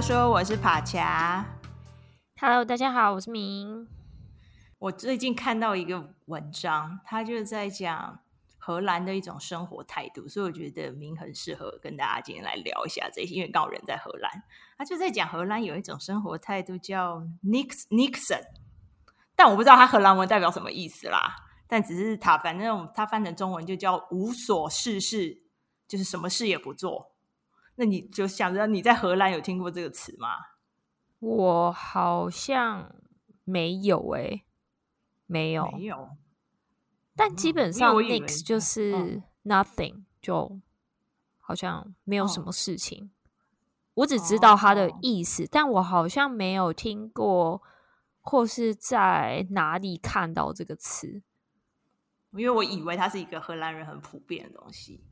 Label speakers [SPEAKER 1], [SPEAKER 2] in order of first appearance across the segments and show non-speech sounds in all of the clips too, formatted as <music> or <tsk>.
[SPEAKER 1] 他说我是帕恰
[SPEAKER 2] ，Hello，大家好，我是明。
[SPEAKER 1] 我最近看到一个文章，他就是在讲荷兰的一种生活态度，所以我觉得明很适合跟大家今天来聊一下这些，因为刚好人在荷兰，他就在讲荷兰有一种生活态度叫 Nix Niksen，但我不知道他荷兰文代表什么意思啦，但只是他反正他翻成中文就叫无所事事，就是什么事也不做。那你就想着你在荷兰有听过这个词吗？
[SPEAKER 2] 我好像没有诶、欸。没有，没有，但基本上 nix 就是 nothing，就好像没有什么事情。哦、我只知道它的意思，哦，但我好像没有听过或是在哪里看到这个词，
[SPEAKER 1] 因为我以为它是一个荷兰人很普遍的东西。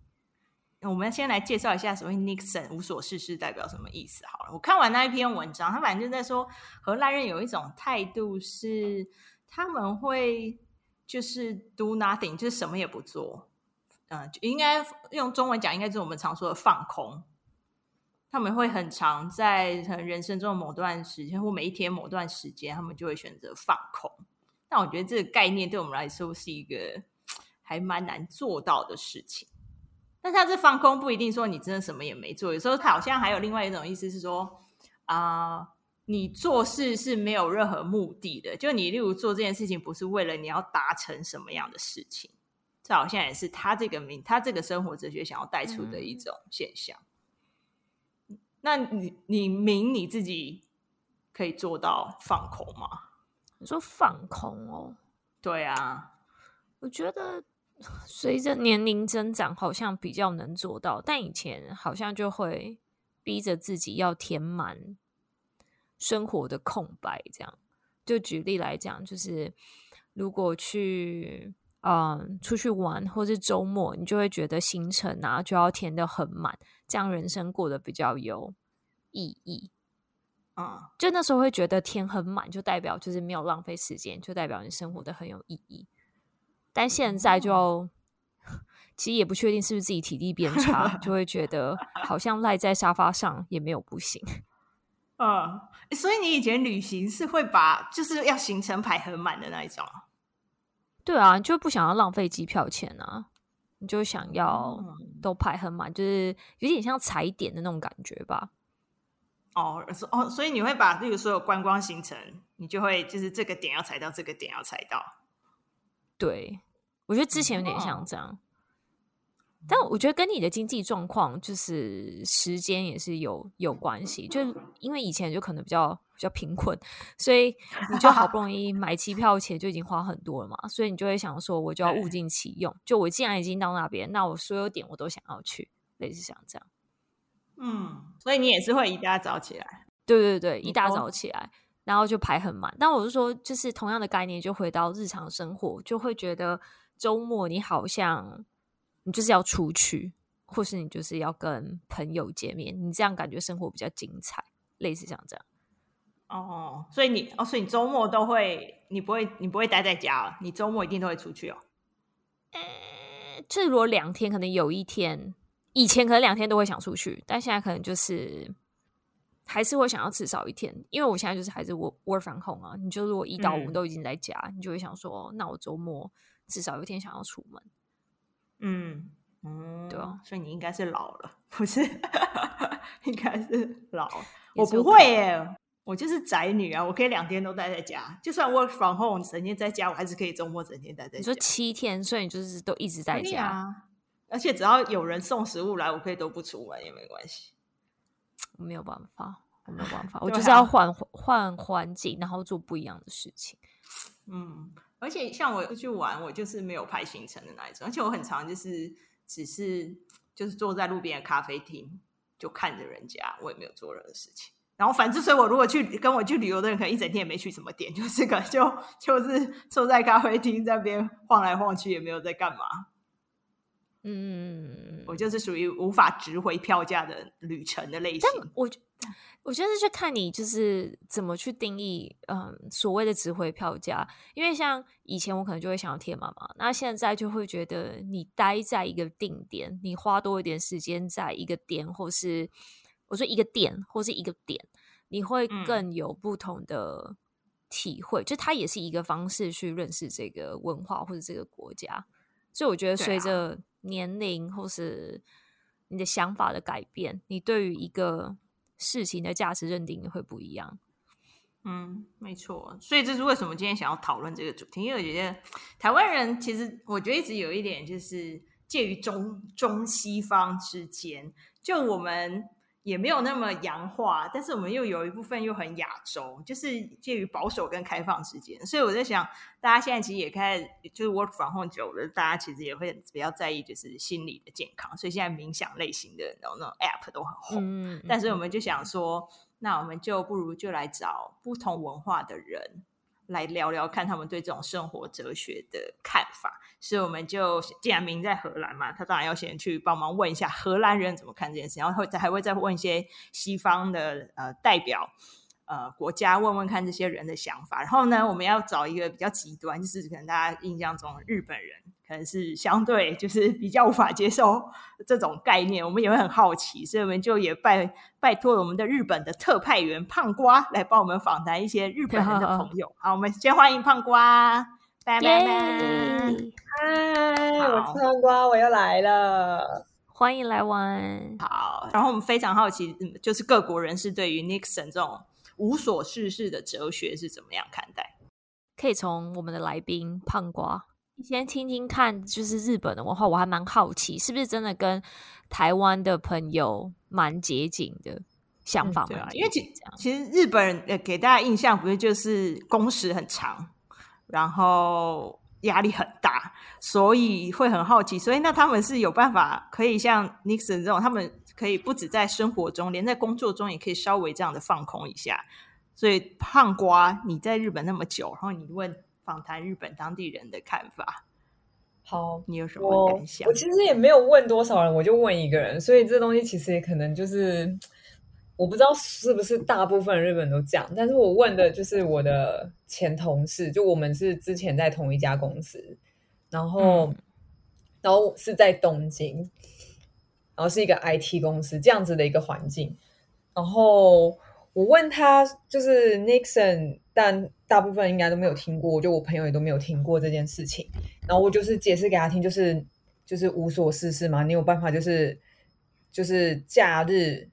[SPEAKER 1] 我们先来介绍一下所谓 niksen 无所事事代表什么意思好了。我看完那一篇文章，他反正就在说荷兰人有一种态度是。他们会就是 do nothing，就是什么也不做。嗯、呃，应该用中文讲，应该就是我们常说的放空。他们会很常在人生中的某段时间，或每一天某段时间，他们就会选择放空。但我觉得这个概念对我们来说是一个 <tsk> 还蛮难做到的事情。但他这放空不一定说你真的什么也没做，有时候他好像还有另外一种意思是说啊。呃你做事是没有任何目的的，就你例如做这件事情，不是为了你要达成什么样的事情，这好像也是他这个名，他这个生活哲学想要带出的一种现象。嗯、那你你明你自己可以做到放空吗？
[SPEAKER 2] 你说放空哦？
[SPEAKER 1] 对啊，
[SPEAKER 2] 我觉得随着年龄增长，好像比较能做到，但以前好像就会逼着自己要填满。生活的空白，这样就举例来讲，就是如果去嗯出去玩，或是周末，你就会觉得行程啊就要填的很满，这样人生过得比较有意义
[SPEAKER 1] 啊。
[SPEAKER 2] 就那时候会觉得填很满，就代表就是没有浪费时间，就代表你生活的很有意义。但现在就其实也不确定是不是自己体力变差，就会觉得好像赖在沙发上也没有不行。<laughs>
[SPEAKER 1] 嗯，所以你以前旅行是会把就是要行程排很满的那一种？
[SPEAKER 2] 对啊，你就不想要浪费机票钱啊，你就想要都排很满，就是有点像踩点的那种感觉吧。
[SPEAKER 1] 哦，哦，所以你会把例如所有观光行程，你就会就是这个点要踩到，这个点要踩到。
[SPEAKER 2] 对，我觉得之前有点像这样。哦但我觉得跟你的经济状况就是时间也是有有关系，就因为以前就可能比较比较贫困，所以你就好不容易买机票钱就已经花很多了嘛，所以你就会想说，我就要物尽其用，就我既然已经到那边，那我所有点我都想要去，类似像这样。
[SPEAKER 1] 嗯，所以你也是会一大早起来？
[SPEAKER 2] 对对对，一大早起来，然后就排很满。但我是说，就是同样的概念，就回到日常生活，就会觉得周末你好像。你就是要出去，或是你就是要跟朋友见面，你这样感觉生活比较精彩，类似像这样。
[SPEAKER 1] 哦，所以你哦，所以你周末都会，你不会，你不会待在家，你周末一定都会出去哦。
[SPEAKER 2] 呃，这如果两天，可能有一天，以前可能两天都会想出去，但现在可能就是还是会想要至少一天，因为我现在就是还是 work work from home 啊。你就如果一到五都已经在家，嗯，你就会想说，那我周末至少有一天想要出门。
[SPEAKER 1] 嗯嗯，
[SPEAKER 2] 对啊，
[SPEAKER 1] 所以你应该是老了，不是？<laughs> 应该是老。<laughs> 我不会耶，我就是宅女啊，我可以两天都待在家，就算 work from home 整天在家，我还是可以周末整天待在家。
[SPEAKER 2] 你说七天，所以你就是都一直在家
[SPEAKER 1] 啊？而且只要有人送食物来，我可以都不出门也没关系。
[SPEAKER 2] 我没有办法，我没有办法，<laughs> 我就是要换换环境，然后做不一样的事情。
[SPEAKER 1] 嗯。而且像我出去玩，我就是没有排行程的那一种，而且我很常就是只是就是坐在路边的咖啡厅，就看着人家，我也没有做任何事情。然后反之，所以我如果去跟我去旅游的人，可能一整天也没去什么点，<laughs> 就是个就就是坐在咖啡厅在那边晃来晃去，也没有在干嘛。
[SPEAKER 2] 嗯，
[SPEAKER 1] 我就是属于无法值回票价的旅程的类型。
[SPEAKER 2] 但我。我觉得是看你就是怎么去定义，嗯，所谓的值回票价。因为像以前我可能就会想要贴妈妈，那现在就会觉得你待在一个定点，你花多一点时间在一个点，或是我说一个点，或是一个点，你会更有不同的体会。嗯、就它也是一个方式去认识这个文化或者这个国家。所以我觉得随着年龄或是你的想法的改变，你对于一个事情的价值认定也会不一样。
[SPEAKER 1] 嗯，没错。所以这是为什么今天想要讨论这个主题，因为我觉得台湾人其实我觉得一直有一点就是介于中中西方之间，就我们也没有那么洋化，但是我们又有一部分又很亚洲，就是介于保守跟开放之间。所以我在想，大家现在其实也开始就是 work from home 久了，大家其实也会比较在意就是心理的健康，所以现在冥想类型的那种那种 app 都很红。嗯嗯，但是我们就想说。那我们就不如就来找不同文化的人来聊聊，看他们对这种生活哲学的看法。所以我们就既然明在荷兰嘛，他当然要先去帮忙问一下荷兰人怎么看这件事，然后会还会再问一些西方的呃代表呃国家，问问看这些人的想法。然后呢，我们要找一个比较极端，就是可能大家印象中日本人。可能是相对就是比较无法接受这种概念，我们也会很好奇，所以我们就也拜拜托我们的日本的特派员胖瓜来帮我们访谈一些日本人的朋友。好，好，我们先欢迎胖瓜，拜拜拜，
[SPEAKER 3] 嗨，我是胖瓜，我又来了，
[SPEAKER 2] 欢迎来玩。
[SPEAKER 1] 好，然后我们非常好奇，就是各国人士对于 Nixon 这种无所事事的哲学是怎么样看待？
[SPEAKER 2] 可以从我们的来宾胖瓜。先听听看，就是日本的文化，我还蛮好奇，是不是真的跟台湾的朋友蛮接近的想法吗？对啊，
[SPEAKER 1] 因为其其实日本人呃给大家印象不是就是工时很长，然后压力很大，所以会很好奇。所以那他们是有办法可以像 Nixon 这种，他们可以不止在生活中，连在工作中也可以稍微这样的放空一下。所以胖瓜，你在日本那么久，然后你问。访谈日本当地人的看法。
[SPEAKER 3] 好，
[SPEAKER 1] 你有什么感想？
[SPEAKER 3] 我，我其实也没有问多少人，我就问一个人，所以这东西其实也可能就是我不知道是不是大部分日本人都这样。但是我问的就是我的前同事，就我们是之前在同一家公司，然后、嗯、然后是在东京，然后是一个 IT 公司这样子的一个环境，然后。我问他就是 Nixon，但大部分应该都没有听过，就我朋友也都没有听过这件事情。然后我就是解释给他听，就是就是无所事事嘛，你有办法就是就是假日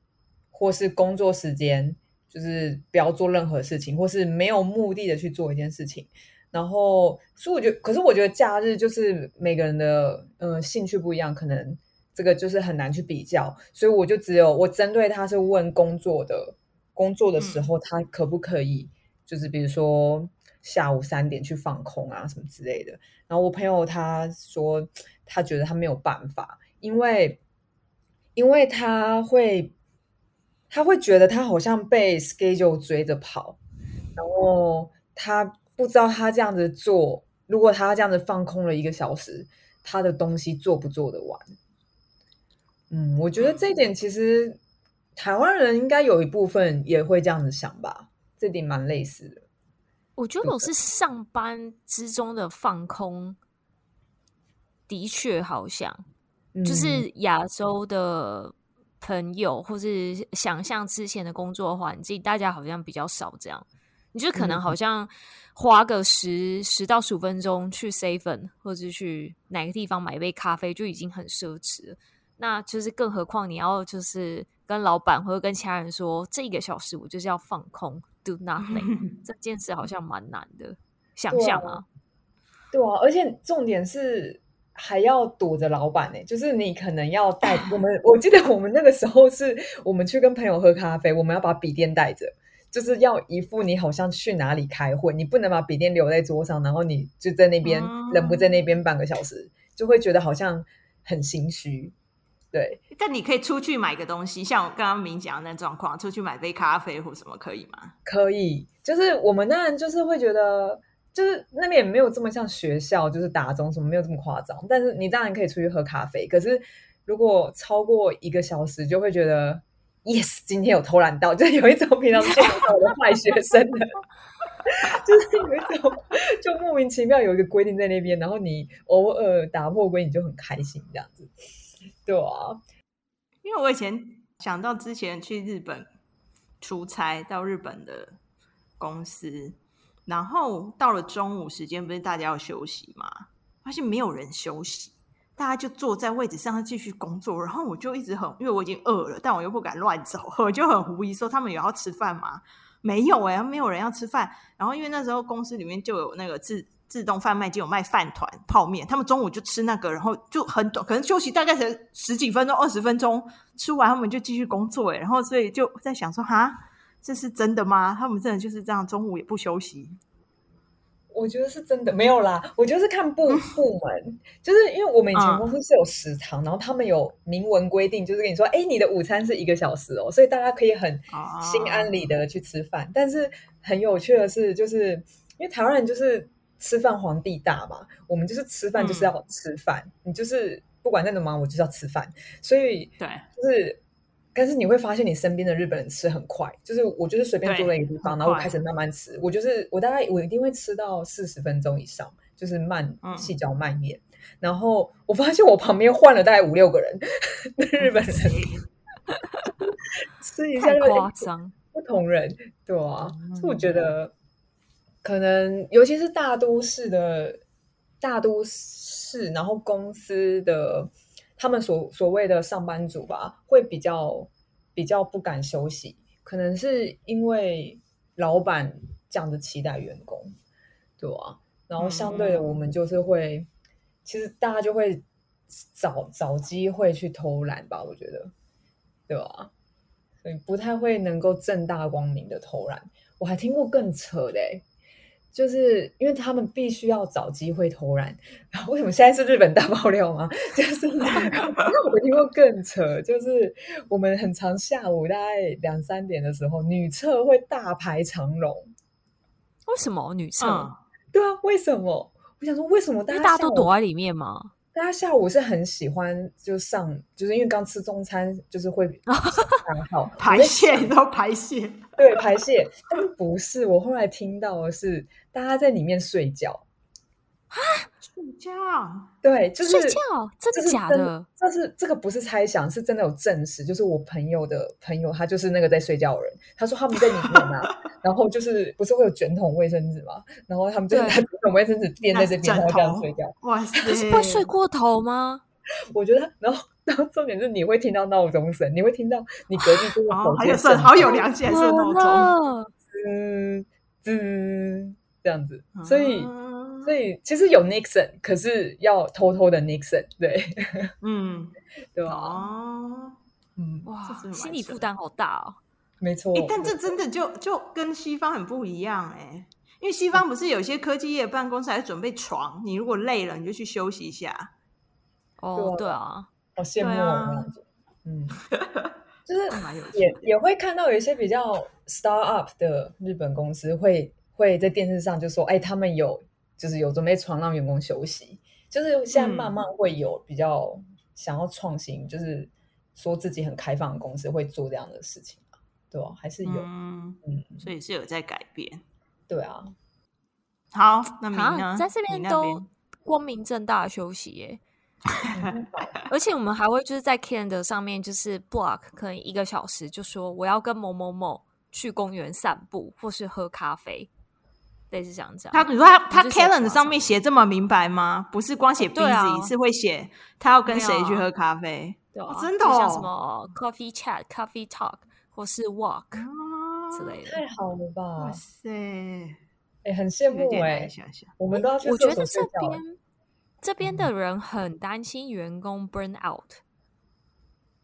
[SPEAKER 3] 或是工作时间，就是不要做任何事情，或是没有目的的去做一件事情。然后所以我觉得，可是我觉得假日就是每个人的呃兴趣不一样，可能这个就是很难去比较。所以我就只有我针对他是问工作的。工作的时候，他可不可以，就是比如说下午三点去放空啊，什么之类的。然后我朋友他说，他觉得他没有办法，因为因为他会他会觉得他好像被 schedule 追着跑，然后他不知道他这样子做，如果他这样子放空了一个小时，他的东西做不做得完？嗯，我觉得这一点其实。台湾人应该有一部分也会这样子想吧，这点蛮类似的。
[SPEAKER 2] 我觉得我是上班之中的放空，的确好像、嗯、就是亚洲的朋友，或是想象之前的工作环境，大家好像比较少这样。你就可能好像花个十十到十五分钟去 seven，或者去哪个地方买一杯咖啡，就已经很奢侈了。那就是更何况你要就是。跟老板或者跟其他人说，这一个小时我就是要放空，do nothing。<laughs> 这件事好像蛮难的，想象啊。
[SPEAKER 3] 对啊，而且重点是还要躲着老板呢、欸，就是你可能要带 <laughs> 我们。我记得我们那个时候是我们去跟朋友喝咖啡，我们要把笔电带着，就是要一副你好像去哪里开会，你不能把笔电留在桌上，然后你就在那边、嗯、人不在那边半个小时，就会觉得好像很心虚。对，
[SPEAKER 1] 但你可以出去买个东西，像我刚刚明讲的那状况，出去买杯咖啡或什么可以吗？
[SPEAKER 3] 可以，就是我们当然就是会觉得，就是那边也没有这么像学校，就是打钟什么没有这么夸张。但是你当然可以出去喝咖啡，可是如果超过一个小时，就会觉得 yes，今天有偷懒到，就有一种平常见不到的坏学生的，<laughs> 就是有一种就莫名其妙有一个规定在那边，然后你偶尔打破规定就很开心这样子。对啊，
[SPEAKER 1] 因为我以前想到之前去日本出差到日本的公司，然后到了中午时间，不是大家要休息吗？发现没有人休息，大家就坐在位置上继续工作。然后我就一直很，因为我已经饿了，但我又不敢乱走，<laughs> 我就很狐疑说：他们有要吃饭吗？没有哎、欸，没有人要吃饭。然后因为那时候公司里面就有那个自自动贩卖机，有卖饭团、泡面，他们中午就吃那个，然后就很短，可能休息大概才十几分钟、二十分钟，吃完他们就继续工作。哎，然后所以就在想说：哈，<laughs> 这是真的吗？他们真的就是这样，中午也不休息？
[SPEAKER 3] 我觉得是真的没有啦，我觉得是看部部门，就是因为我们以前公司是有食堂，嗯、然后他们有明文规定，就是跟你说，哎，你的午餐是一个小时哦，所以大家可以很心安理得去吃饭。哦、但是很有趣的是，就是因为台湾人就是吃饭皇帝大嘛，我们就是吃饭就是要吃饭，嗯、你就是不管再怎么忙，我就是要吃饭，所以对，就是。但是你会发现，你身边的日本人吃很快，就是我就是随便坐在一个地方，然后我开始慢慢吃。我就是我大概我一定会吃到四十分钟以上，就是慢细嚼慢咽。嗯、然后我发现我旁边换了大概五六个人，<laughs> 日本人。<laughs> 吃一下太夸张，不同人对啊，嗯、所以我觉得可能尤其是大都市的大都市，然后公司的。他们所所谓的上班族吧，会比较比较不敢休息，可能是因为老板这样子期待员工，对啊，然后相对的，我们就是会，嗯、其实大家就会找找机会去偷懒吧，我觉得，对吧？所以不太会能够正大光明的偷懒。我还听过更扯的、欸。就是因为他们必须要找机会偷懒，<laughs> 为什么现在是日本大爆料吗？<laughs> 就是我听过更扯，就是我们很常下午大概两三点的时候，女厕会大排长龙。
[SPEAKER 2] 为什么女厕？嗯、
[SPEAKER 3] 对啊，为什么？我想说，为什么大家
[SPEAKER 2] 大家都躲在里面吗？
[SPEAKER 3] 大家下午是很喜欢就上，就是因为刚吃中餐，就是会 <laughs>
[SPEAKER 1] 排泄，你知道排泄？
[SPEAKER 3] 对，排泄。但不是，我后来听到的是大家在里面睡觉。
[SPEAKER 1] 啊，睡觉？
[SPEAKER 3] 对，就是
[SPEAKER 2] 睡觉，真的假的？
[SPEAKER 3] 这是这个不是猜想，是真的有证实。就是我朋友的朋友，他就是那个在睡觉的人。他说他们在里面啊，<laughs> 然后就是不是会有卷筒卫生纸嘛？然后他们就在卷筒卫生纸垫在这边，<laughs> 然后这样睡觉。
[SPEAKER 1] 哇 <laughs> 塞，
[SPEAKER 2] 是会睡过头吗？
[SPEAKER 3] 我觉得，然后然后重点是你会听到闹钟声，你会听到你隔壁这个手机声，
[SPEAKER 1] 好有良心，是闹钟，
[SPEAKER 3] 嗯嗯，这样子，所以。所以其实有 Nixon，可是要偷偷的 Nixon，对，嗯，对吧？哦，
[SPEAKER 2] 嗯，哇，心理负担好大哦。
[SPEAKER 3] 没错，
[SPEAKER 1] 欸，但这真的就就跟西方很不一样哎，因为西方不是有些科技业办公室还准备床，你如果累了，你就去休息一下。
[SPEAKER 2] 哦，对啊，
[SPEAKER 3] 好羡慕啊，嗯，<laughs> 就是也也会看到有一些比较 start up 的日本公司会会在电视上就说，哎，他们有。就是有准备床让员工休息，就是现在慢慢会有比较想要创新，嗯、就是说自己很开放的公司会做这样的事情，对吧？还是有，嗯，嗯，
[SPEAKER 1] 所以是有在改变，
[SPEAKER 3] 对啊。
[SPEAKER 1] 好，那明呢？
[SPEAKER 2] 在这边都光明正大的休息耶，而且我们还会就是在 Calendar 上面就是 block 可能一个小时，就说我要跟某某某去公园散步或是喝咖啡。类似这样讲，
[SPEAKER 1] 他你说他他 calendar 上面写这么明白吗？不是光写 busy，是会写他要跟谁去喝咖啡，对啊，真的，
[SPEAKER 2] 像什么 coffee chat、coffee talk 或是 walk 之类的，
[SPEAKER 3] 太好了吧？
[SPEAKER 1] 哇塞，
[SPEAKER 3] 哎，很羡慕哎，我们都要去
[SPEAKER 2] 我觉得这边这边的人很担心员工 burn out，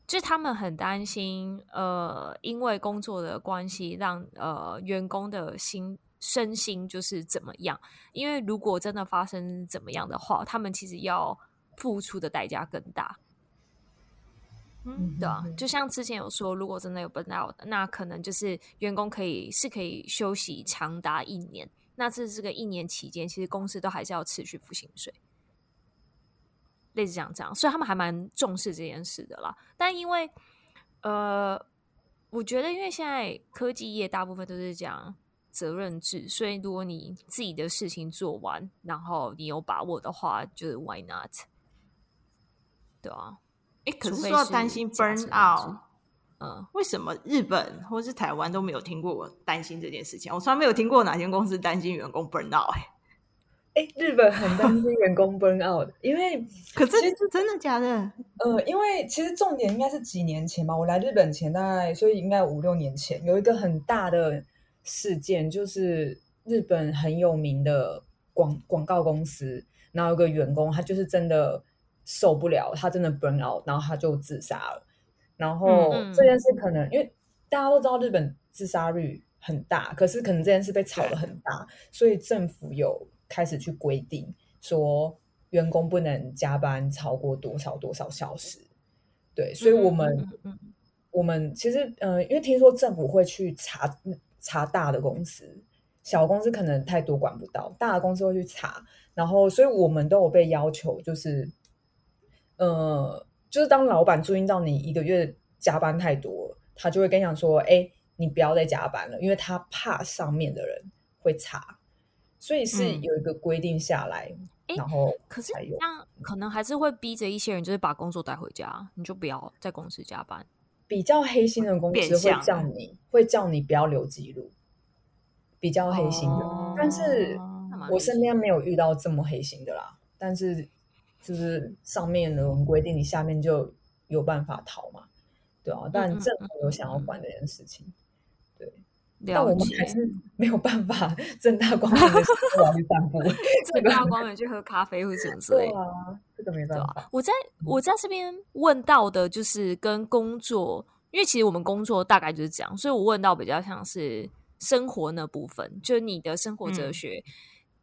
[SPEAKER 2] 就是他们很担心，呃，因为工作的关系，让呃员工的心。身心就是怎么样？因为如果真的发生怎么样的话，他们其实要付出的代价更大。嗯，对啊，就像之前有说，如果真的有 burnout，那可能就是员工可以是可以休息长达一年。那这这个一年期间，其实公司都还是要持续付薪水，类似这样这样，所以他们还蛮重视这件事的啦。但因为呃，我觉得因为现在科技业大部分都是这样。责任制，所以如果你自己的事情做完，然后你有把握的话，就是 Why not？对啊，
[SPEAKER 1] 哎，可是说要担心 burn out，
[SPEAKER 2] 嗯，
[SPEAKER 1] 为什么日本或是台湾都没有听过我担心这件事情？我从来没有听过哪间公司担心员工 burn out、欸。
[SPEAKER 3] 哎，日本很担心员工 burn out，因为 <laughs>
[SPEAKER 1] 可是其实真的假的？
[SPEAKER 3] 呃，因为其实重点应该是几年前吧，我来日本前大概，所以应该五六年前有一个很大的事件，就是日本很有名的广广告公司，然后有个员工他就是真的受不了，他真的 burn out，然后他就自杀了。然后这件事可能、嗯、因为大家都知道日本自杀率很大，可是可能这件事被炒得很大，所以政府有。开始去规定说，员工不能加班超过多少多少小时，对，所以我们、嗯嗯嗯、我们其实呃，因为听说政府会去查查大的公司，小公司可能太多管不到，大的公司会去查，然后所以我们都有被要求，就是呃，就是当老板注意到你一个月加班太多，他就会跟你讲说，哎，你不要再加班了，因为他怕上面的人会查。所以是有一个规定下来，嗯、然后
[SPEAKER 2] 可是这样可能还是会逼着一些人，就是把工作带回家，你就不要在公司加班。
[SPEAKER 3] 比较黑心的公司会叫你，会叫你不要留记录。比较黑心的，哦、但是我身边没有遇到这么黑心的啦。但是就是上面的我们规定，你下面就有办法逃嘛，对啊。但政府有想要管这件事情。但我们还是 <laughs> 没有办法正大光明的去散步，
[SPEAKER 2] 正大光明 <laughs> 去喝咖啡或者什么 <laughs> 之类的。
[SPEAKER 3] 啊，这个没办法。
[SPEAKER 2] 我在我在这边问到的就是跟工作，因为其实我们工作大概就是这样，所以我问到比较像是生活那部分，就是你的生活哲学。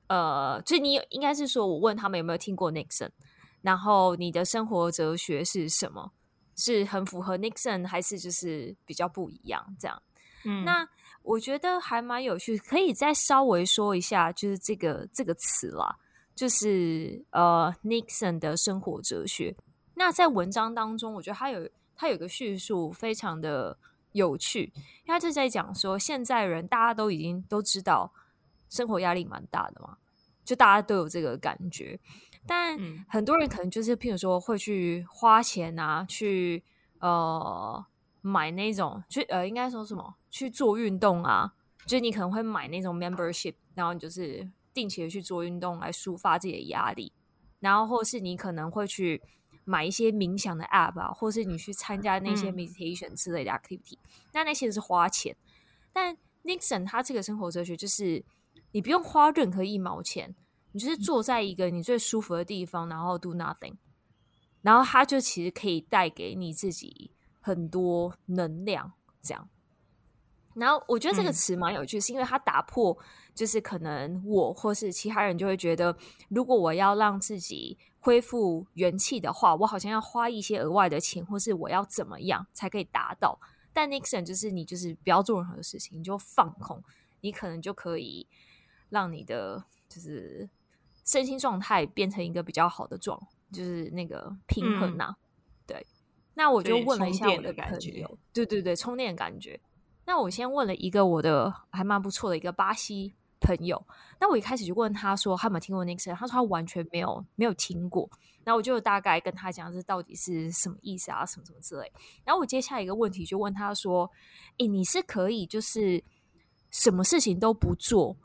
[SPEAKER 2] 嗯、呃，就你应该是说，我问他们有没有听过 Nixon，然后你的生活哲学是什么？是很符合 Nixon，还是就是比较不一样？这样，嗯，那。我觉得还蛮有趣，可以再稍微说一下，就是这个这个词啦，就是呃，Nixon 的生活哲学。那在文章当中，我觉得他有他有一个叙述非常的有趣，因为他就在讲说，现在人大家都已经都知道生活压力蛮大的嘛，就大家都有这个感觉，但很多人可能就是譬如说会去花钱啊，去呃。买那种去呃，应该说什么去做运动啊？就是你可能会买那种 membership，然后你就是定期的去做运动来抒发自己的压力，然后或是你可能会去买一些冥想的 app 啊，或是你去参加那些 meditation 之类的 activity，嗯、那那些是花钱。但 Nixon 他这个生活哲学就是你不用花任何一毛钱，你就是坐在一个你最舒服的地方，然后 do nothing，然后他就其实可以带给你自己。很多能量，这样。然后我觉得这个词蛮有趣，嗯、是因为它打破，就是可能我或是其他人就会觉得，如果我要让自己恢复元气的话，我好像要花一些额外的钱，或是我要怎么样才可以达到。但 Nixon 就是你就是不要做任何事情，你就放空，你可能就可以让你的就是身心状态变成一个比较好的状，就是那个平衡呐、啊。嗯那我就问了一下我的朋友，对对对，充电感觉。那我先问了一个我的还蛮不错的一个巴西朋友。那我一开始就问他说，他有没有听过 Nixon？他说他完全没有没有听过。那我就大概跟他讲这到底是什么意思啊，什么什么之类。然后我接下来一个问题就问他说：“诶，你是可以就是什么事情都不做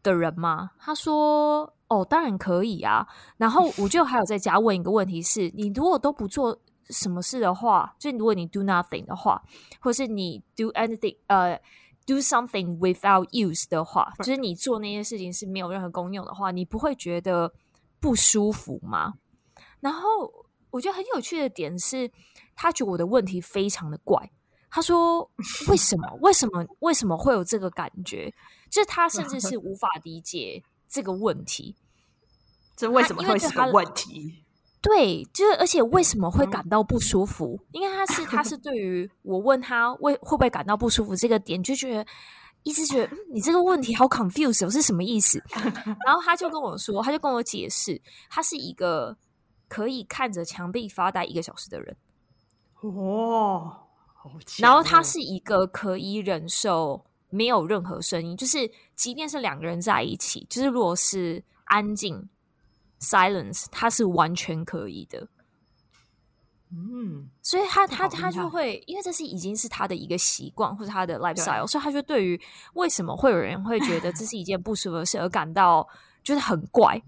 [SPEAKER 2] 的人吗？”他说：“哦，当然可以啊。”然后我就还有在家问一个问题是：你如果都不做。什么事的话，就如果你 do nothing 的话，或是你 do anything，呃、uh,，do something without use 的话，就是你做那些事情是没有任何功用的话，你不会觉得不舒服吗？然后我觉得很有趣的点是，他觉得我的问题非常的怪。他说：“为什么？<laughs> 为什么？为什么会有这个感觉？就是他甚至 <laughs> 是无法理解这个问题。
[SPEAKER 1] 这为什么会是个问题？”
[SPEAKER 2] 对，就是而且为什么会感到不舒服？因为他是他是对于我问他为会不会感到不舒服这个点，就觉得一直觉得、嗯、你这个问题好 confused，我是什么意思？<laughs> 然后他就跟我说，他就跟我解释，他是一个可以看着墙壁发呆一个小时的人。
[SPEAKER 1] 哦，
[SPEAKER 2] 然后他是一个可以忍受没有任何声音，就是即便是两个人在一起，就是如果是安静。Silence，它是完全可以的。
[SPEAKER 1] 嗯，
[SPEAKER 2] 所以他他他就会，因为这是已经是他的一个习惯或者他的 lifestyle，所以他就对于为什么会有人会觉得这是一件不舒服的事而感到 <laughs> 就是很怪。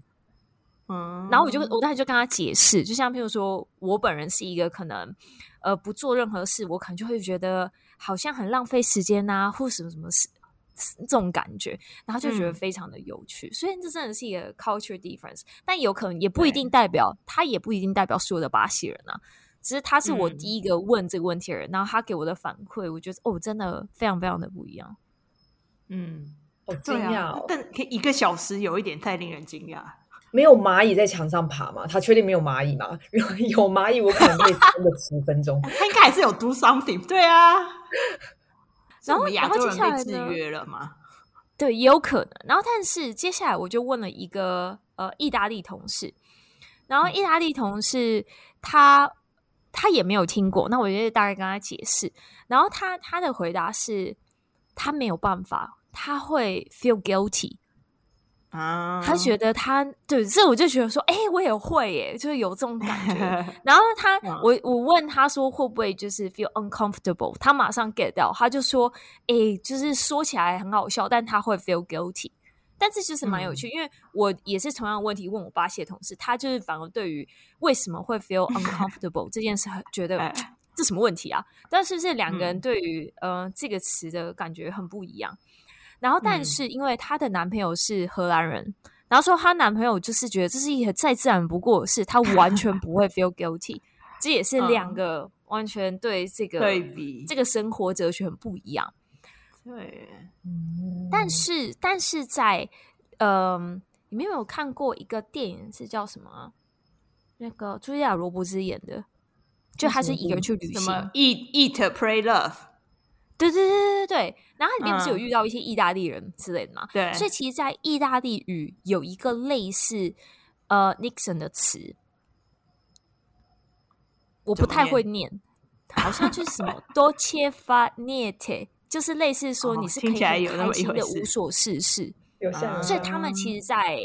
[SPEAKER 1] 嗯，
[SPEAKER 2] 然后我就我当时就跟他解释，就像譬如说我本人是一个可能呃不做任何事，我可能就会觉得好像很浪费时间啊，或什么什么事这种感觉，然后就觉得非常的有趣。虽然这真的是一个 culture difference，但有可能也不一定代表他也不一定代表所有的巴西人啊。只是他是我第一个问这个问题的人，嗯、然后他给我的反馈，我觉得哦，真的非常非常的不一样。
[SPEAKER 1] 嗯，
[SPEAKER 3] 好惊讶、哦！
[SPEAKER 1] 但可以一个小时有一点太令人惊讶。
[SPEAKER 3] 没有蚂蚁在墙上爬吗？他确定没有蚂蚁吗？<laughs> 如果有蚂蚁，我可能可以撑个十分钟。<laughs>
[SPEAKER 1] 他应该还是有 do something。对啊，
[SPEAKER 2] 然后
[SPEAKER 1] 亚洲人被制约了吗？<laughs>
[SPEAKER 2] 对，也有可能。然后，但是接下来我就问了一个呃意大利同事，然后意大利同事他。他也没有听过，那我就大概跟他解释。然后他他的回答是，他没有办法，他会 feel guilty 啊，他觉得他对，这我就觉得说，哎、欸，我也会耶，就是有这种感觉。<laughs> 然后他，我我问他说会不会就是 feel uncomfortable，他马上 get 到，他就说，哎、欸，就是说起来很好笑，但他会 feel guilty。但是就是蛮有趣，嗯、因为我也是同样的问题问我巴西的同事，他就是反而对于为什么会 feel <laughs> uncomfortable 这件事，觉得这什么问题啊？但是这两个人对于、嗯、呃这个词的感觉很不一样。然后，但是因为她的男朋友是荷兰人，嗯、然后说她男朋友就是觉得这是一个再自然不过的事，她完全不会 feel guilty。<laughs> 这也是两个完全对这个对比这个生活哲学很不一样。
[SPEAKER 1] 对，
[SPEAKER 2] 但是但是在，嗯、呃，你们有没有看过一个电影是叫什么？那个茱莉亚·罗伯兹演的，就他是一个人去旅行
[SPEAKER 1] 什么，Eat Eat Pray Love，
[SPEAKER 2] 对对对对对对。然后里面不是有遇到一些意大利人之类的嘛？对、嗯。所以其实，在意大利语有一个类似呃 Nixon 的词，我不太会念，好像就是什么 <laughs> Dolce far niente 就是类似说，你是可以开心的无所事事，所以他们其实，在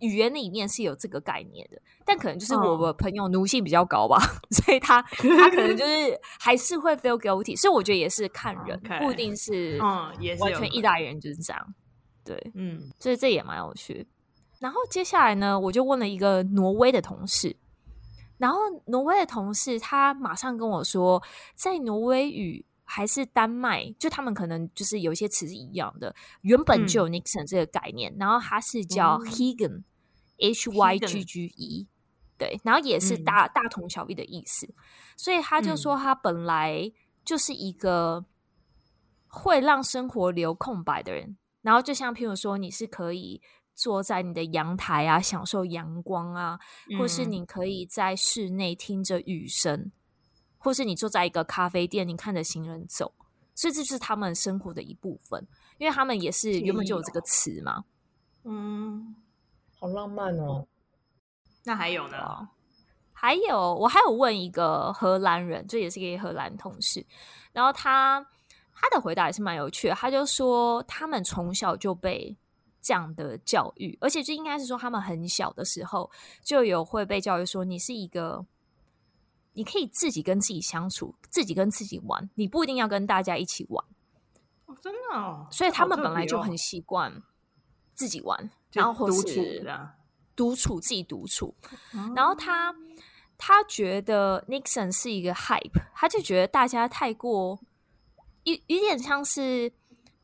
[SPEAKER 2] 语言里面是有这个概念的，但可能就是我的朋友奴性比较高吧，<laughs> 所以他 <laughs> 他可能就是还是会 feel guilty，所以我觉得也是看人，不一定是嗯，也是完全意大利人就是这样，对，嗯，所以这也蛮有趣。然后接下来呢，我就问了一个挪威的同事，然后挪威的同事他马上跟我说，在挪威语。还是丹麦，就他们可能就是有一些词是一样的，原本就有 Nixon 这个概念，嗯、然后它是叫 Hygge，H Y G G E，对，然后也是大、嗯、大同小异的意思，所以他就说他本来就是一个会让生活留空白的人，然后就像譬如说，你是可以坐在你的阳台啊，享受阳光啊，或是你可以在室内听着雨声。或是你坐在一个咖啡店，你看着行人走，所以这就是他们生活的一部分，因为他们也是原本就有这个词嘛。
[SPEAKER 3] 嗯，好浪漫哦。
[SPEAKER 1] 那还有呢？
[SPEAKER 2] 还有，我还有问一个荷兰人，这也是一个荷兰同事，然后他他的回答也是蛮有趣的，他就说他们从小就被这样的教育，而且就应该是说他们很小的时候就有会被教育说你是一个。你可以自己跟自己相处，自己跟自己玩，你不一定要跟大家一起玩。
[SPEAKER 1] 哦，真的哦，
[SPEAKER 2] 所以他们本来就很习惯自己玩，然后或是独处，自己独处。然后他他觉得 Nixon 是一个 hype，他就觉得大家太过有有点像是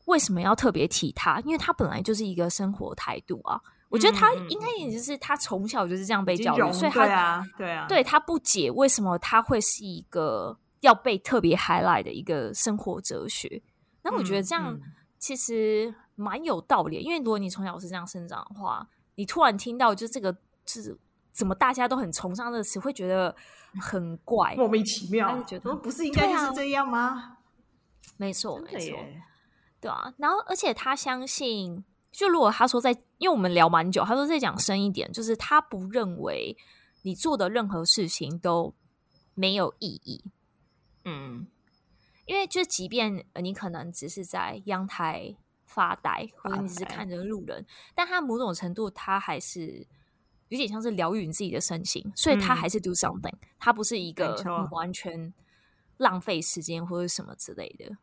[SPEAKER 2] 为什么要特别提他？因为他本来就是一个生活态度啊。我觉得他应该也就是他从小就是这样被教育，所以他
[SPEAKER 1] 对啊，对啊，
[SPEAKER 2] 对他不解为什么他会是一个要被特别 highlight 的一个生活哲学。那我觉得这样其实蛮有道理，因为如果你从小是这样生长的话，你突然听到就这个就是怎么大家都很崇尚这个词，会觉得很怪，
[SPEAKER 1] 莫名其妙，觉得不是应该就是这样吗？
[SPEAKER 2] 没错，没错，对啊。然后，而且他相信。就如果他说在，因为我们聊蛮久，他说再讲深一点，就是他不认为你做的任何事情都没有意义。嗯，因为就即便你可能只是在阳台发呆，或者你只是看着路人，但他某种程度他还是有点像是疗愈你自己的身心，所以他还是 do something，他、嗯、不是一个完全浪费时间或者什么之类的。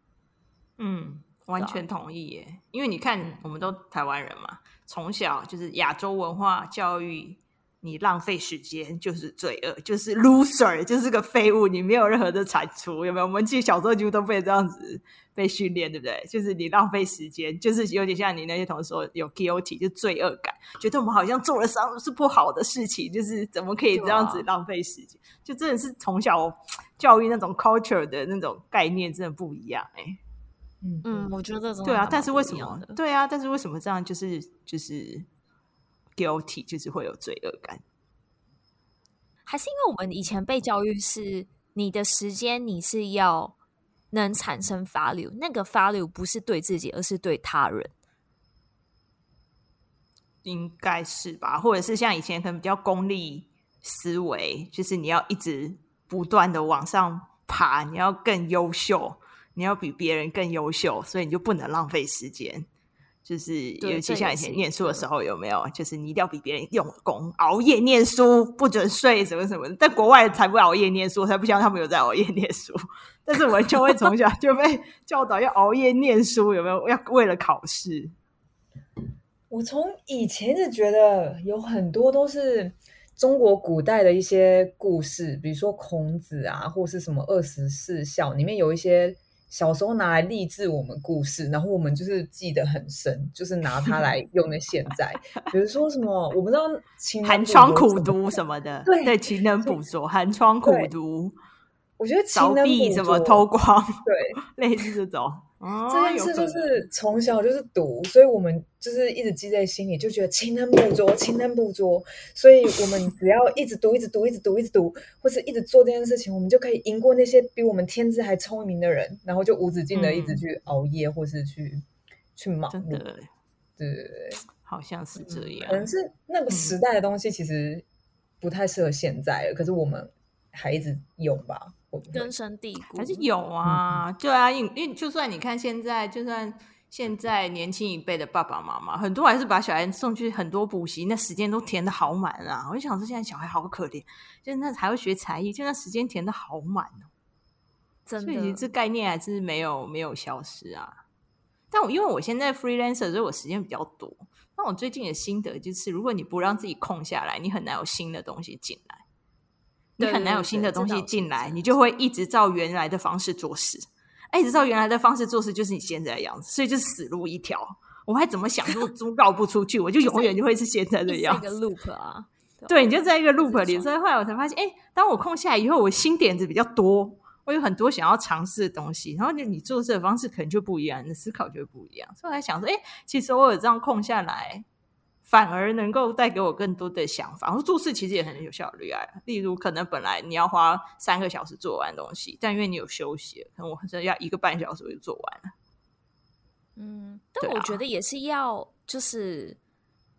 [SPEAKER 1] 嗯，完全同意耶，因为你看，我们都台湾人嘛，从小就是亚洲文化教育。你浪费时间就是罪恶，就是 loser，就是个废物，你没有任何的产出，有没有？我们其实小时候就都被这样子被训练，对不对？就是你浪费时间，就是有点像你那些同事说有 guilty，就罪恶感，觉得我们好像做了什么是不好的事情，就是怎么可以这样子浪费时间？啊、就真的是从小教育那种 culture 的那种概念真的不一样哎、欸。
[SPEAKER 2] 嗯嗯，我觉得
[SPEAKER 1] 对啊，但是为什么？对啊，但是为什么这样？就是就是。guilty 就是会有罪恶感，
[SPEAKER 2] 还是因为我们以前被教育是你的时间你是要能产生 value，那个 value 不是对自己，而是对他人，
[SPEAKER 1] 应该是吧？或者是像以前可能比较功利思维，就是你要一直不断的往上爬，你要更优秀，你要比别人更优秀，所以你就不能浪费时间。就是尤其像以前念书的时候，有没有？就是你一定要比别人用功，熬夜念书，不准睡，什么什么的。但国外才不熬夜念书，才不像他们有在熬夜念书。但是我们就会从小就被教导要熬夜念书，有没有？要为了考试。
[SPEAKER 3] 我从以前一直觉得有很多都是中国古代的一些故事，比如说孔子啊，或是什么二十四孝里面有一些。小时候拿来励志我们故事，然后我们就是记得很深，就是拿它来 <laughs> 用在现在。比如说什么，我不知道
[SPEAKER 1] 寒窗苦读什么的，<laughs> 对对，勤能补拙，寒窗苦读。
[SPEAKER 3] 我觉得
[SPEAKER 1] 扫地什么偷光，
[SPEAKER 3] 对，<laughs>
[SPEAKER 1] 类似这种。
[SPEAKER 3] 哦、这件事就是从小就是读，所以我们就是一直记在心里，就觉得勤能补拙，勤能补拙。所以我们只要一直读，一直读，一直读，一直读，或是一直做这件事情，我们就可以赢过那些比我们天资还聪明的人，然后就无止境的一直去熬夜，或是去、嗯、去忙碌。对对对，
[SPEAKER 1] 好像是这样。
[SPEAKER 3] 可能是那个时代的东西其实不太适合现在了，嗯、可是我们还一直用吧。
[SPEAKER 2] 根深蒂固
[SPEAKER 1] 还是有啊，对啊，因因为就算你看现在，就算现在年轻一辈的爸爸妈妈，很多还是把小孩送去很多补习，那时间都填的好满啊。我就想说，现在小孩好可怜，就那还会学才艺，就那时间填的好满哦。
[SPEAKER 2] 真的，
[SPEAKER 1] 所以这概念还是没有没有消失啊。但我因为我现在 freelancer，所以我时间比较多。那我最近的心得就是，如果你不让自己空下来，你很难有新的东西进来。你很难有新的东西进来，你就会一直照原来的方式做事。哎，一直照原来的方式做事，就是你现在的样子，所以就是死路一条。我还怎么想都 <laughs> 都绕不出去，我就永远就会是现在的样子。
[SPEAKER 2] 一个 loop 啊，
[SPEAKER 1] 对，你就在一个 loop 里。所以后来我才发现，哎，当我空下来以后，我新点子比较多，我有很多想要尝试的东西。然后你你做事的方式可能就不一样，你的思考就不一样。所以我才想说，哎，其实我有这样空下来。反而能够带给我更多的想法。然后做事其实也很有效率啊。例如，可能本来你要花三个小时做完东西，但因为你有休息，可能我真的要一个半小时我就做完了。
[SPEAKER 2] 嗯，<laughs> 但我觉得也是要，就是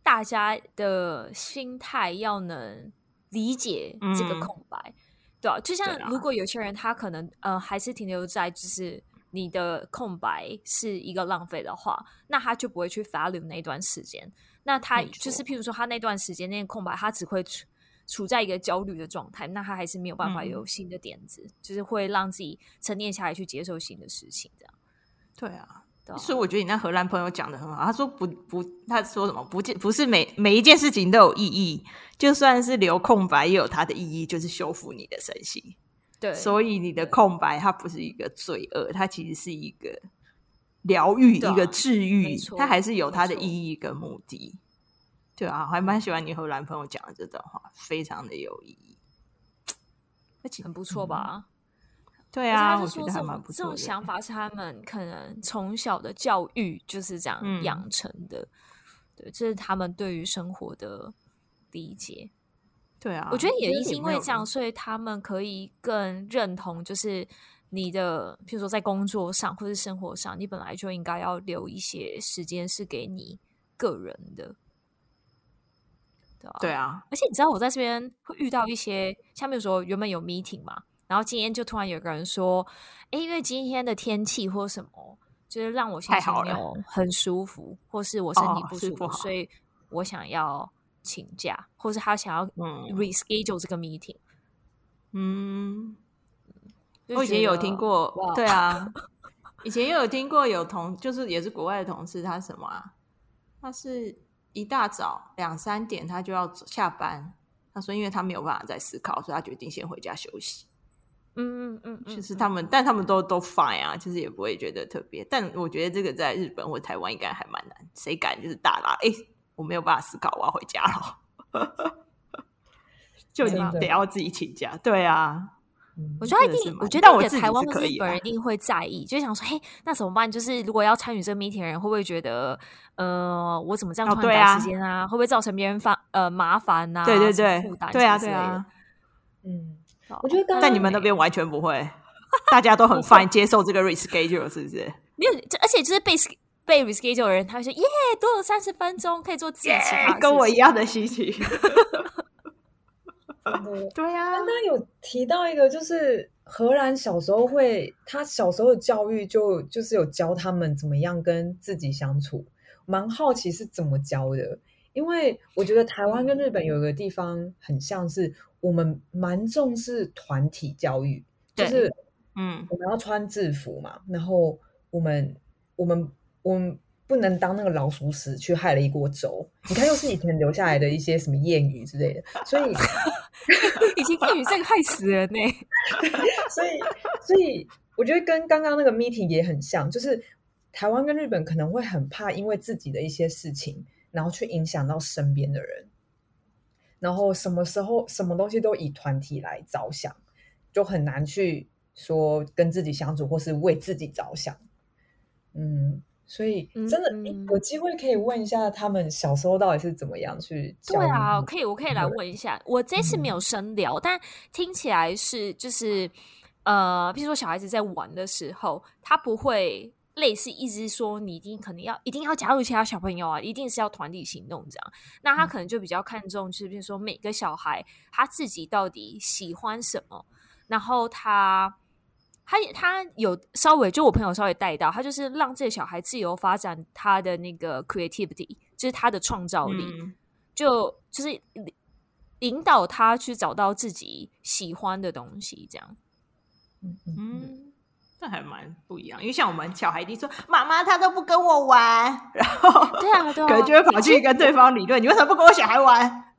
[SPEAKER 2] 大家的心态要能理解这个空白，嗯、对啊，就像如果有些人他可能呃还是停留在就是你的空白是一个浪费的话，那他就不会去 value 那段时间。那他就是，譬如说，他那段时间那个空白，他只会处处在一个焦虑的状态，那他还是没有办法有新的点子，嗯、就是会让自己沉淀下来去接受新的事情，这样。
[SPEAKER 1] 对啊，对啊，所以我觉得你那荷兰朋友讲的很好，他说不不，他说什么不不是每每一件事情都有意义，就算是留空白也有它的意义，就是修复你的身心。
[SPEAKER 2] 对，
[SPEAKER 1] 所以你的空白它不是一个罪恶，它其实是一个。疗愈、啊、一个治愈，它还是有它的意义跟目的，对啊，还蛮喜欢你和男朋友讲的这段话，非常的有意义，
[SPEAKER 2] 而且很不错吧？
[SPEAKER 1] 对啊，我觉得还蛮不错。
[SPEAKER 2] 这种想法是他们可能从小的教育就是这样养成的，嗯、对，这是他们对于生活的理解。
[SPEAKER 1] 对啊，
[SPEAKER 2] 我觉得也是因为这样，所以他们可以更认同，就是。你的，譬如说在工作上或是生活上，你本来就应该要留一些时间是给你个人的，对啊，
[SPEAKER 1] 对啊。
[SPEAKER 2] 而且你知道我在这边会遇到一些，像比如说原本有 meeting 嘛，然后今天就突然有个人说，哎，因为今天的天气或什么，就是让我心情没有很舒服，或是我 <laughs> 身体不舒服，所以我想要请假，或是他想要 reschedule 这个 meeting。
[SPEAKER 1] 嗯，我以前有听过，对啊，以前也有听过有同，就是也是国外的同事，他什么啊？他是一大早两三点他就要下班，他说因为他没有办法再思考，所以他决定先回家休息。
[SPEAKER 2] 嗯嗯嗯，
[SPEAKER 1] 其实他们，但他们都都 fine 啊，其实也不会觉得特别。但我觉得这个在日本或台湾应该还蛮难，谁敢就是大拉？哎，我没有办法思考，我要回家了，<laughs> 就你得要自己请假。对啊，
[SPEAKER 2] 我觉得一定，我觉得我台湾或日本人一定会在意，就想说，嘿，那怎么办？就是如果要参与这个 meeting 的人，会不会觉得，呃，我怎么这样突然赶时间啊？会不会造成别人发呃麻烦啊？
[SPEAKER 1] 对对对，对啊对啊，
[SPEAKER 3] 嗯。我觉得刚刚，
[SPEAKER 1] 但你们那边完全不会，大家都很 fine 接受这个 reschedule，是不是？
[SPEAKER 2] 没有，而且就是被被 reschedule 的人，他会说耶，多了三十分钟可以做自己其他，
[SPEAKER 1] 跟我一样的心情。<laughs> <laughs> 对呀、啊，
[SPEAKER 3] 刚刚有提到一个，就是荷兰小时候会，他小时候的教育就就是有教他们怎么样跟自己相处，蛮好奇是怎么教的，因为我觉得台湾跟日本有一个地方很像是。我们蛮重视团体教育，就是嗯，我们要穿制服嘛，然后我们我们我们不能当那个老鼠屎去害了一锅粥。你看，又是以前留下来的一些什么谚语之类的，所以 <laughs>
[SPEAKER 2] 以前谚语这个害死人呢。<laughs>
[SPEAKER 3] 所以，所以我觉得跟刚刚那个 meeting 也很像，就是台湾跟日本可能会很怕因为自己的一些事情，然后去影响到身边的人。然后什么时候什么东西都以团体来着想，就很难去说跟自己相处或是为自己着想。嗯，所以真的有机会可以问一下他们小时候到底是怎么样去教。
[SPEAKER 2] 对啊，可以，我可以来问一下。我这次没有深聊，嗯、但听起来是就是呃，比如说小孩子在玩的时候，他不会。类似一直说，你一定可能要一定要加入其他小朋友啊，一定是要团体行动这样。那他可能就比较看重，就是比如说每个小孩他自己到底喜欢什么，然后他他他有稍微就我朋友稍微带到，他就是让这个小孩自由发展他的那个 creativity，就是他的创造力，嗯、就就是引导他去找到自己喜欢的东西这样。
[SPEAKER 1] 嗯。嗯那还蛮不一样，因为像我们小孩一定说妈妈他都不跟我玩，然后
[SPEAKER 2] 对啊，对啊，
[SPEAKER 1] 可能就会跑去跟对方理论，你为什么不跟我小孩玩？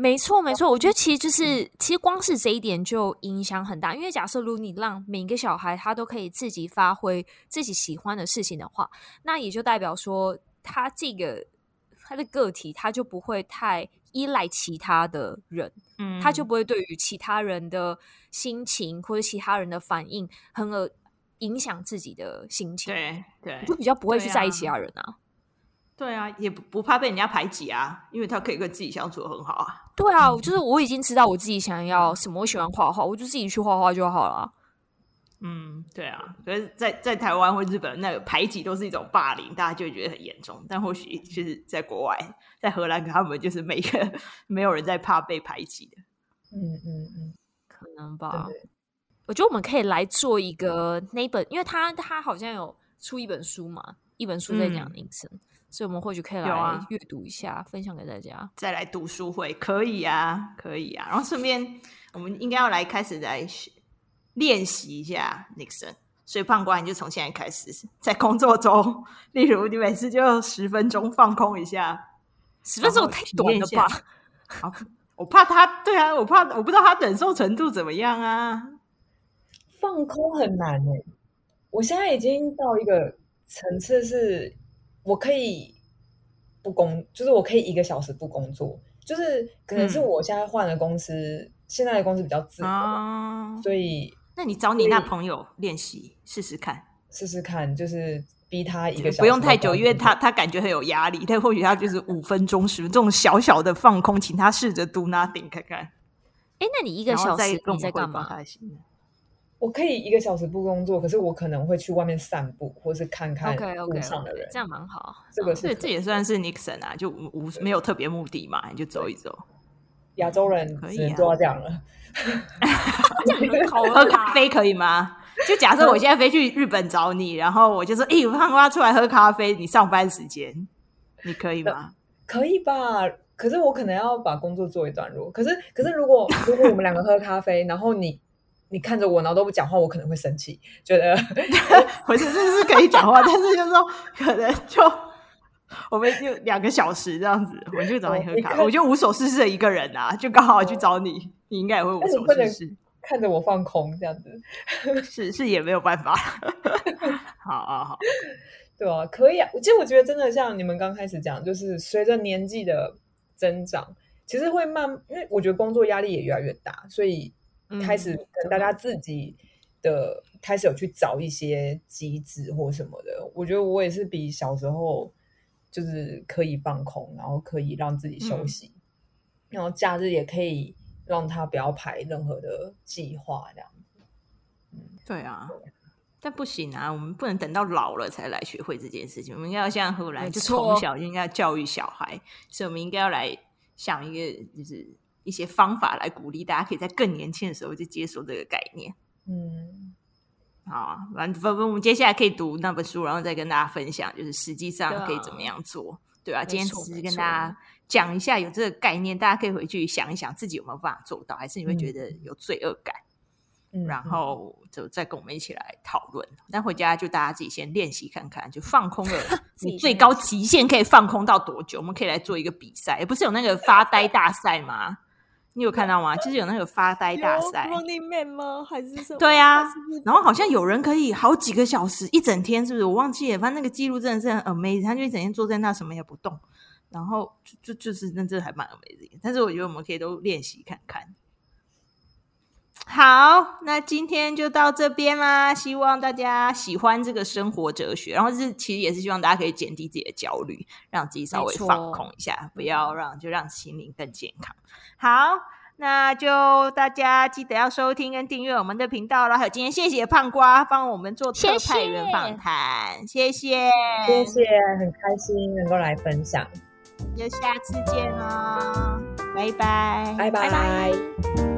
[SPEAKER 2] 没错，没错，我觉得其实就是其实光是这一点就影响很大，因为假设如果你让每一个小孩他都可以自己发挥自己喜欢的事情的话，那也就代表说他这个他的个体他就不会太依赖其他的人，嗯，他就不会对于其他人的心情或者其他人的反应很呃。影响自己的心情，
[SPEAKER 1] 对对，
[SPEAKER 2] 就比较不会去在意其他人啊。
[SPEAKER 1] 对啊，也不不怕被人家排挤啊，因为他可以跟自己相处得很好啊。
[SPEAKER 2] 对啊，就是我已经知道我自己想要什么，我喜欢画画，我就自己去画画就好了。
[SPEAKER 1] 嗯，对啊。可是在，在在台湾或日本，那个排挤都是一种霸凌，大家就会觉得很严重。但或许就是在国外，在荷兰，他们就是每个没有人在怕被排挤的。
[SPEAKER 3] 嗯嗯嗯，
[SPEAKER 2] 可能吧。我觉得我们可以来做一个那本，因为他他好像有出一本书嘛，一本书在讲 Nixon，嗯，所以我们或许可以来阅读一下，啊，分享给大家。
[SPEAKER 1] 再来读书会可以啊，可以啊。然后顺便，我们应该要来开始来练习一下 Nixon。所以胖瓜，你就从现在开始，在工作中，例如你每次就十分钟放空一下，
[SPEAKER 2] 十分钟太短了吧？
[SPEAKER 1] 好，我怕他，对啊，我怕我不知道他忍受程度怎么样啊。
[SPEAKER 3] 放空很难诶、欸，我现在已经到一个层次，是我可以不工，就是我可以一个小时不工作，就是可能是我现在换了公司，嗯、现在的公司比较自由，啊、所以
[SPEAKER 1] 那你找你那朋友练习试试看，
[SPEAKER 3] 试试看，就是逼他一个小时
[SPEAKER 1] 不用太久，因为他他感觉很有压力，但或许他就是五分钟十分钟这种小小的放空，请他试着 do nothing 看看。
[SPEAKER 2] 哎，那你一个小时你在干嘛？
[SPEAKER 3] 我可以一个小时不工作，可是我可能会去外面散步，或是看看路上的人，okay, okay, okay,
[SPEAKER 2] 这样蛮好。
[SPEAKER 3] 这个是
[SPEAKER 1] 这这也算是 Nixon 啊，就无没有特别目的嘛，你就走一走。
[SPEAKER 3] 亚洲人可以做到这样了 <laughs> <laughs>
[SPEAKER 1] 喝咖啡可以吗？就假设我现在飞去日本找你，然后我就说，哎、欸，胖瓜出来喝咖啡，你上班时间，你可以吗？
[SPEAKER 3] 可以吧？可是我可能要把工作做一段落。可是，可是如果如果我们两个喝咖啡，然后你你看着我，然后都不讲话，我可能会生气，觉得
[SPEAKER 1] 我其实是可以讲话，但是就是说可能就我们就两个小时这样子，我就找你喝咖啡，我就无所事事的一个人啊，就刚好去找你，哦、你应该也会无所事事，
[SPEAKER 3] 看着我放空这样子，<laughs>
[SPEAKER 1] 是是也没有办法。<laughs> 好啊好。
[SPEAKER 3] 对啊，可以啊。其实我觉得真的像你们刚开始讲，就是随着年纪的增长，其实会慢，因为我觉得工作压力也越来越大，所以开始跟大家自己的、嗯、开始有去找一些机制或什么的。我觉得我也是比小时候就是可以放空，然后可以让自己休息，嗯、然后假日也可以让他不要排任何的计划这样子。
[SPEAKER 1] 嗯，对啊。但不行啊，我们不能等到老了才来学会这件事情。我们应该要像荷兰，就从小就应该教育小孩，所以我们应该要来想一个，就是一些方法来鼓励大家，可以在更年轻的时候就接受这个概念。
[SPEAKER 3] 嗯，
[SPEAKER 1] 好啊，反正我们接下来可以读那本书，然后再跟大家分享，就是实际上可以怎么样做，对吧、啊？今天只是跟大家讲一下有这个概念，大家可以回去想一想，自己有没有办法做到，还是你会觉得有罪恶感？嗯然后就再跟我们一起来讨论。那、嗯、回家就大家自己先练习看看，就放空了。<laughs> 你最高极限可以放空到多久？我们可以来做一个比赛。不是有那个发呆大赛吗？你有看到吗？就是有那个发呆大赛。
[SPEAKER 2] Running Man 吗？还是什么？
[SPEAKER 1] 对啊。然后好像有人可以好几个小时，一整天，是不是？我忘记了。反正那个记录真的是很 amazing。他就一整天坐在那，什么也不动。然后就就就是那这还蛮 amazing。但是我觉得我们可以都练习看看。好，那今天就到这边啦。希望大家喜欢这个生活哲学，然后是其实也是希望大家可以减低自己的焦虑，让自己稍微放空一下，不要让就让心灵更健康。好，那就大家记得要收听跟订阅我们的频道啦。还有今天谢谢胖瓜帮我们做特派员访谈，谢谢
[SPEAKER 3] 谢谢，很开心能够来分享，
[SPEAKER 1] 就下次见哦，拜拜
[SPEAKER 3] 拜拜。拜拜